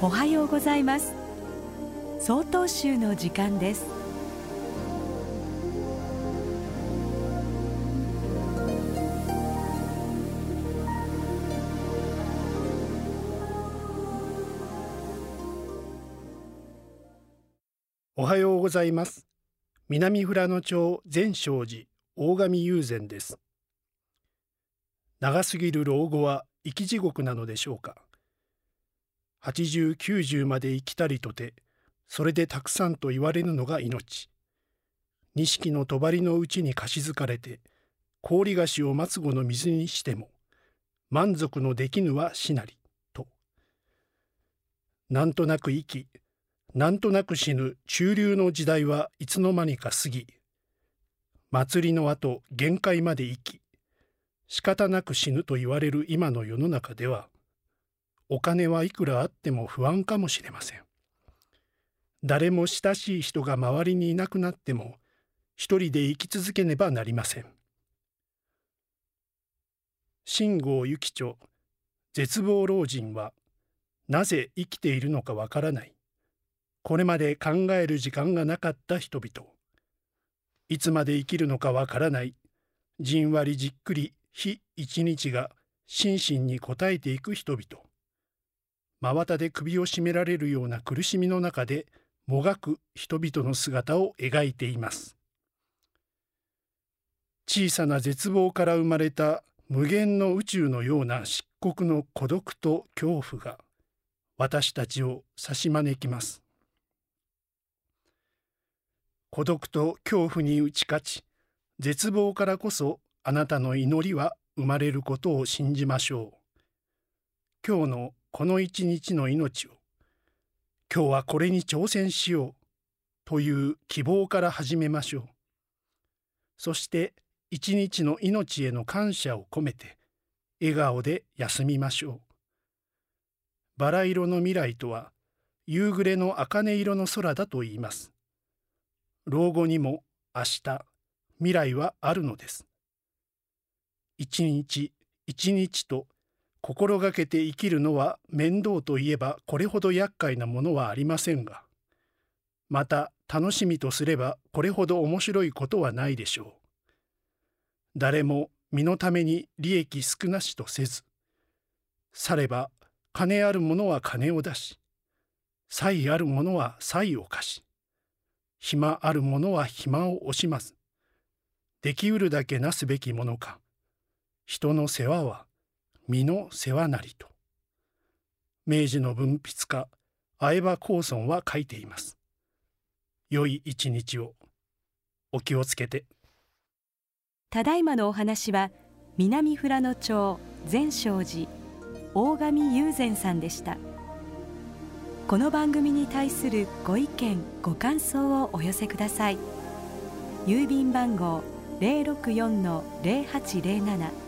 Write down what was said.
おはようございます。総統集の時間です。おはようございます。南富良野町善勝寺大神友禅です。長すぎる老後は生き地獄なのでしょうか。8090まで生きたりとてそれでたくさんと言われるのが命。錦の帳のうちに貸し付かれて氷菓子を末後の水にしても満足のできぬはしなりと。なんとなく生きなんとなく死ぬ中流の時代はいつの間にか過ぎ祭りの後限界まで生き仕方なく死ぬと言われる今の世の中ではお金はいくらあっても不安かもしれません。誰も親しい人が周りにいなくなっても一人で生き続けねばなりません。信号幸町絶望老人はなぜ生きているのかわからない。これまで考える時間がなかった人々。いつまで生きるのかわからない。じんわりじっくり日一日が心身に応えていく人々。真綿で首を絞められるような苦しみの中でもがく人々の姿を描いています。小さな絶望から生まれた無限の宇宙のような漆黒の孤独と恐怖が私たちを差し招きます。孤独と恐怖に打ち勝ち絶望からこそあなたの祈りは生まれることを信じましょう。今日のこの一日の命を今日はこれに挑戦しようという希望から始めましょう。そして一日の命への感謝を込めて笑顔で休みましょう。バラ色の未来とは夕暮れの茜色の空だと言います。老後にも明日未来はあるのです。一日一日と心がけて生きるのは面倒といえばこれほど厄介なものはありませんがまた楽しみとすればこれほど面白いことはないでしょう。誰も身のために利益少なしとせずされば金ある者は金を出し才ある者は才を貸し暇ある者は暇を惜しまずできうるだけなすべきものか人の世話は身の世話なりと。明治の文筆家相葉光尊は書いています。良い一日を。お気をつけて。ただいまのお話は南富良野町善勝寺大神雄禅さんでした。この番組に対するご意見ご感想をお寄せください。郵便番号064-0807